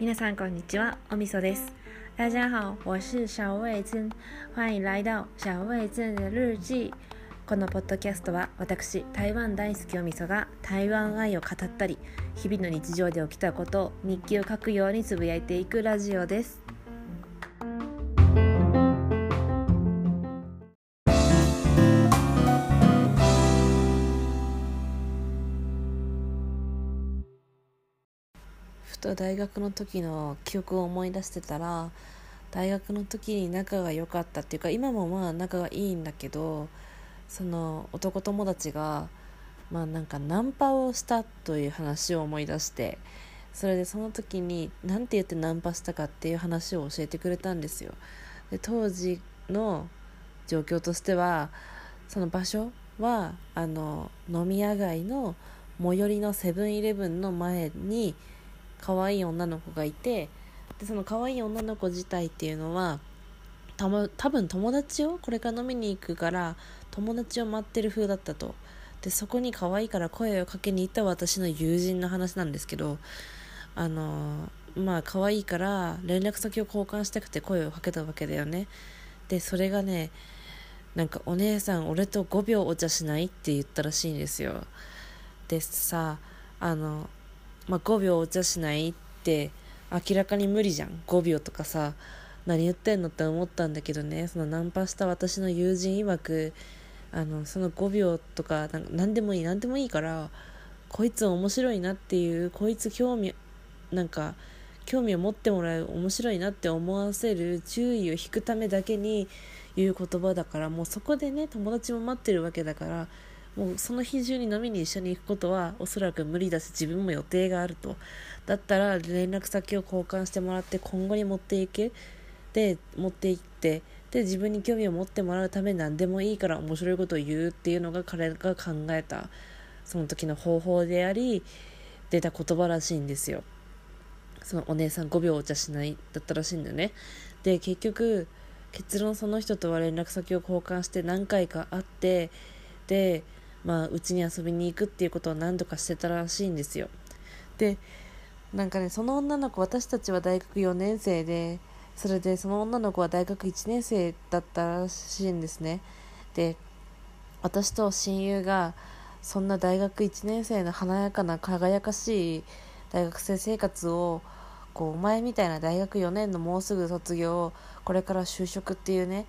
皆さんこんにちは、おみそです。大家好，我是小味珍，欢迎来到小味珍的日記。このポッドキャストは私台湾大好きおみそが台湾愛を語ったり日々の日常で起きたことを日記を書くようにつぶやいていくラジオですと大学の時の記憶を思い出してたら大学の時に仲が良かったっていうか今もまあ仲がいいんだけどその男友達がまあなんかナンパをしたという話を思い出してそれでその時に何て言ってナンパしたかっていう話を教えてくれたんですよ。で当時の状況としてはその場所はあの飲み屋街の最寄りのセブンイレブンの前に可愛い女の子がいてでその可愛い女の子自体っていうのはたま多分友達をこれから飲みに行くから友達を待ってる風だったと。でそこに可愛いから声をかけに行った私の友人の話なんですけどあのまあ可愛いから連絡先を交換したくて声をかけたわけだよね。でそれがねなんかお姉さん俺と5秒お茶しないって言ったらしいんですよ。でさあの、まあ、5秒お茶しないって明らかに無理じゃん。5秒とかさ何言ってんのって思ったんだけどね。そのナンパした私の友人曰くあのその5秒とかなんか何でもいい何でもいいからこいつ面白いなっていうこいつ興味なんか興味を持ってもらう面白いなって思わせる注意を引くためだけに言う言葉だからもうそこでね友達も待ってるわけだからもうその日中に飲みに一緒に行くことはおそらく無理だし自分も予定があると。だったら連絡先を交換してもらって今後に持っていけ。で持っていって。で自分に興味を持ってもらうため何でもいいから面白いことを言うっていうのが彼が考えたその時の方法であり出た言葉らしいんですよ。そのお姉さん5秒お茶しないだったらしいんだよね。で結局結論その人とは連絡先を交換して何回か会ってでまあうちに遊びに行くっていうことを何度かしてたらしいんですよ。でなんかねその女の子私たちは大学4年生でそれでその女の子は大学1年生だったらしいんですね。で私と親友がそんな大学1年生の華やかな輝かしい大学生生活をこうお前みたいな大学4年のもうすぐ卒業これから就職っていうね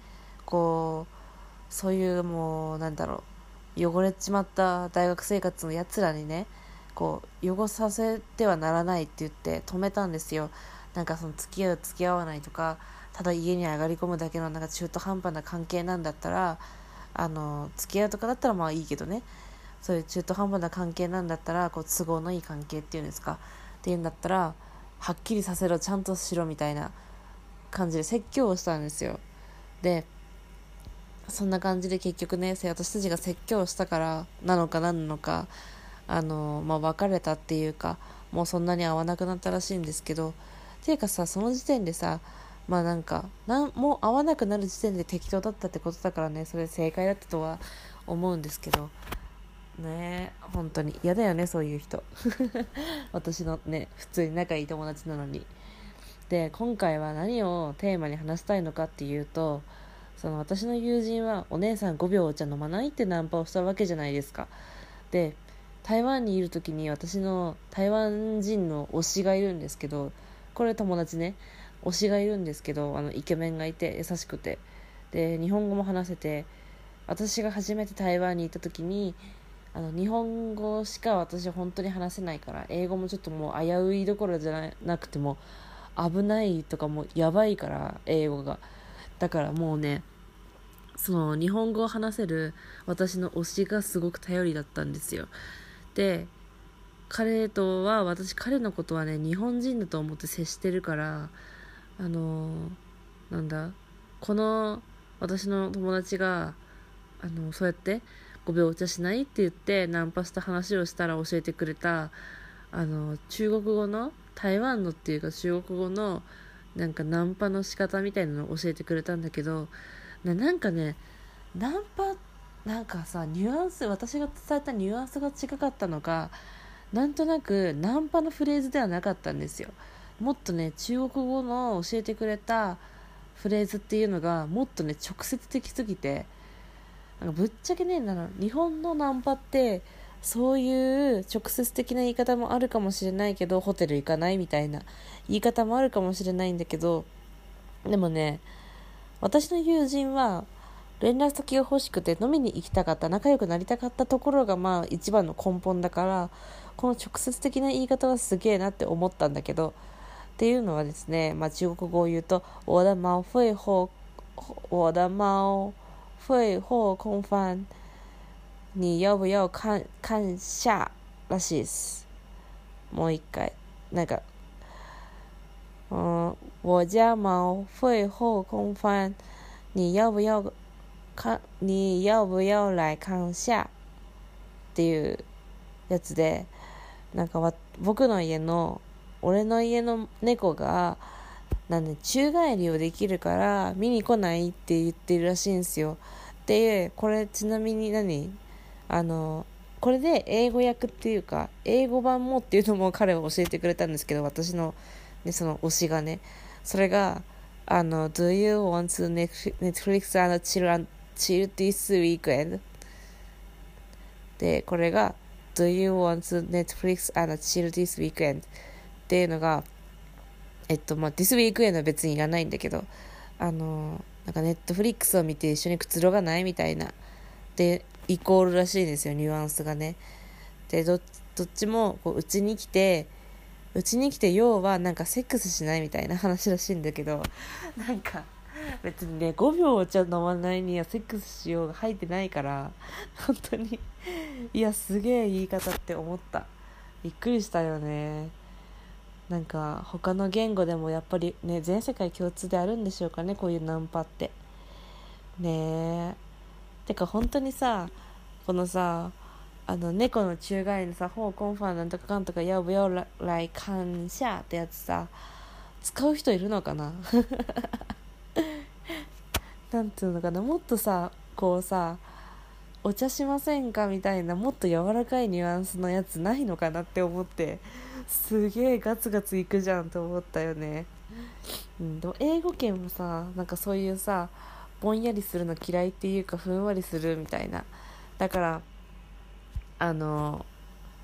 こうそういうもうなんだろう汚れちまった大学生活のやつらにねこう汚させてはならないって言って止めたんですよ。なんかその付き合う付き合わないとかただ家に上がり込むだけのなんか中途半端な関係なんだったらあの付き合うとかだったらまあいいけどね。そういう中途半端な関係なんだったらこう都合のいい関係っていうんですか。っていうんだったらはっきりさせろちゃんとしろみたいな感じで説教をしたんですよ。でそんな感じで結局ね私たちが説教したからなのか何なのかあのまあ別れたっていうかもうそんなに会わなくなったらしいんですけどっていうかさその時点でさまあなんかなんもう会わなくなる時点で適当だったってことだからねそれ正解だったとは思うんですけどね本当に。嫌だよねそういう人。私のね普通に仲いい友達なのに。で今回は何をテーマに話したいのかっていうとその私の友人はお姉さん5秒お茶飲まないってナンパをしたわけじゃないですか。で台湾にいる時に私の台湾人の推しがいるんですけどこれ友達ね推しがいるんですけどあのイケメンがいて優しくて。で日本語も話せて私が初めて台湾に行った時にあの日本語しか私本当に話せないから英語もちょっともう危ういどころじゃなくても危ないとかもうやばいから英語が。だからもうねその日本語を話せる私の推しがすごく頼りだったんですよ。で彼とは私彼のことはね日本人だと思って接してるからあのなんだこの私の友達があのそうやって5秒お茶しないって言ってナンパした話をしたら教えてくれたあの中国語の台湾のっていうか中国語のなんかナンパの仕方みたいなのを教えてくれたんだけどななんかねナンパなんかさニュアンス私が伝えたニュアンスが違かったのかなんとなくナンパのフレーズではなかったんですよ。もっとね中国語の教えてくれたフレーズっていうのがもっとね直接的すぎてなんかぶっちゃけねな日本のナンパってそういう直接的な言い方もあるかもしれないけどホテル行かないみたいな言い方もあるかもしれないんだけどでもね私の友人は連絡先が欲しくて飲みに行きたかった仲良くなりたかったところがまあ一番の根本だからこの直接的な言い方はすげえなって思ったんだけどっていうのはですね、まあ、中国語を言うと「我的猫会后我的猫会后空翻你要不要看看下らしいです。もう一回。なんか嗯，我家猫会后空翻，你要不要か你要不要来看下っていうやつでなんかわ僕の家の俺の家の猫がなんで宙返りをできるから見に来ないって言ってるらしいんですよ。でこれちなみに何？あのこれで英語訳っていうか英語版もっていうのも彼は教えてくれたんですけど私の,、ね、その推しがねそれがあの Do you want to Netflix and chill, chill this weekend? でこれが Do you want to Netflix and chill this weekend? っていうのが、えっと、まあ、ディスウィークエンドは別にいらないんだけど、あの、なんか Netflix を見て一緒にくつろがないみたいな、で、イコールらしいんですよ、ニュアンスがね。で、ど、っちも、こう、うちに来て、うちに来て、要はなんかセックスしないみたいな話らしいんだけど、なんか、別にね、5秒お茶飲まないにはセックスしようが入ってないから、本当に、いや、すげえ言い方って思った。びっくりしたよね。なんか他の言語でもやっぱりね全世界共通であるんでしょうかねこういうナンパってねえてか本当にさこのさあの猫の宙返りのさ「ほうコンファンなんとかかんとかやぶや来感謝」ってやつさ使う人いるのかな？なんていうのかな？もっとさこうさお茶しませんかみたいなもっと柔らかいニュアンスのやつないのかなって思ってすげえガツガツいくじゃんと思ったよね、うん、でも英語圏もさなんかそういうさぼんやりするの嫌いっていうかふんわりするみたいなだからあの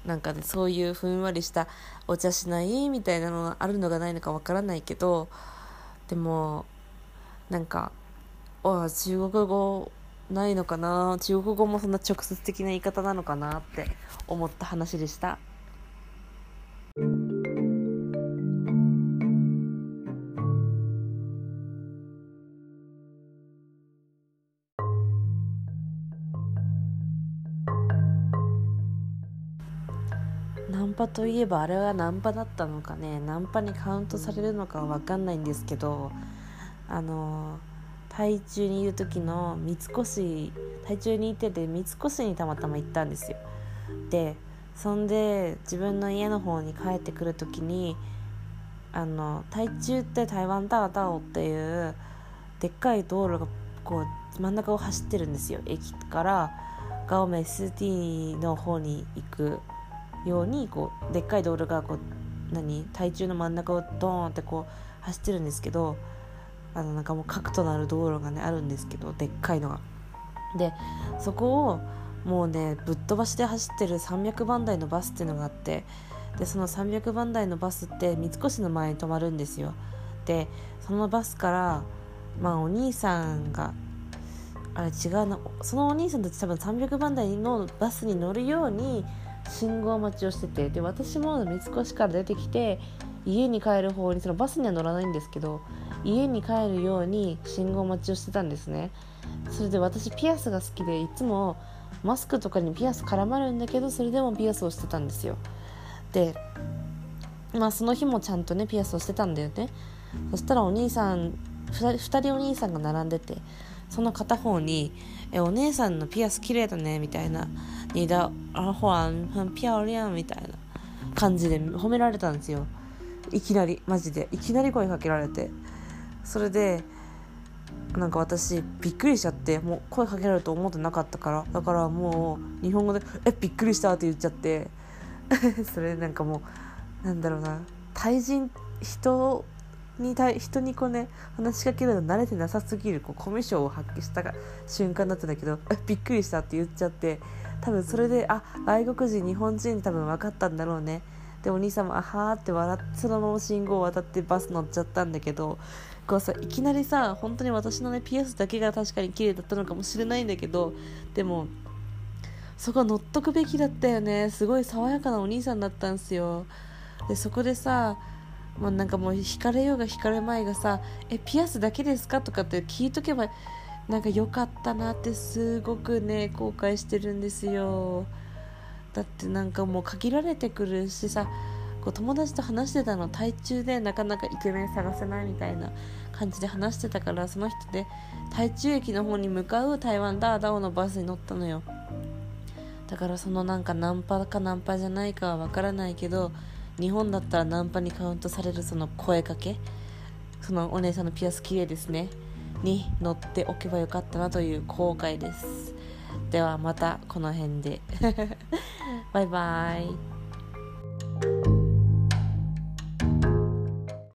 なんかねそういうふんわりしたお茶しないみたいなのがあるのがないのかわからないけどでもなんかあ中国語ないのかな？中国語もそんな直接的な言い方なのかなって思った話でした。ンパといえばあれはナンパだったのかね。ナンパにカウントされるのかは分かんないんですけどあの台中にいる時の三越台中にいてて三越にたまたま行ったんですよ。でそんで自分の家の方に帰ってくる時にあの台中って台湾タワタオっていうでっかい道路がこう真ん中を走ってるんですよ。駅からガオメ ST の方に行くようにこうでっかい道路がこう何台中の真ん中をドーンってこう走ってるんですけどあのなんかもう核となる道路がねあるんですけどでっかいのが。でそこをもうねぶっ飛ばしで走ってる300番台のバスっていうのがあってでその300番台のバスって三越の前に止まるんですよでそのバスからまあお兄さんがあれ違うなそのお兄さんたち多分300番台のバスに乗るように信号待ちをしててで私も三越から出てきて家に帰る方にそのバスには乗らないんですけど家に帰るように信号待ちをしてたんですね。それで私ピアスが好きでいつもマスクとかにピアス絡まるんだけどそれでもピアスをしてたんですよ。でまあその日もちゃんとねピアスをしてたんだよね。そしたらお兄さん 2, 2人お兄さんが並んでてその片方に「えお姉さんのピアス綺麗だね」みたいな「你的耳环很漂亮」みたいな感じで褒められたんですよ。いきなりマジで。いきなり声かけられて。それでなんか私びっくりしちゃってもう声かけられると思ってなかったから。だからもう日本語で「えびっくりした」って言っちゃって。それなんかもうなんだろうな。対人人に対人にこうね話しかけるの慣れてなさすぎるこうコミュ障を発揮した瞬間だったんだけど「えびっくりした」って言っちゃって。多分それであ外国人日本人多分分かったんだろうね。でお兄さんもあはーって笑ってそのまま信号を渡ってバス乗っちゃったんだけどこうさいきなりさ本当に私のねピアスだけが確かに綺麗だったのかもしれないんだけどでもそこは乗っとくべきだったよね。すごい爽やかなお兄さんだったんすよ。でそこでさまあ、なんかもう惹かれようが惹かれまいがさ「えピアスだけですか?」とかって聞いとけばなんか良かったなってすごくね後悔してるんですよ。だってなんかもう限られてくるしさこう友達と話してたの台中でなかなかイケメン探せないみたいな感じで話してたからその人で台中駅の方に向かう台湾ダーダオのバスに乗ったのよだからそのなんかナンパかナンパじゃないかはわからないけど日本だったらナンパにカウントされるその声かけそのお姉さんのピアス綺麗ですね。に乗っておけばよかったなという後悔です。ではまたこの辺で。バイバイ。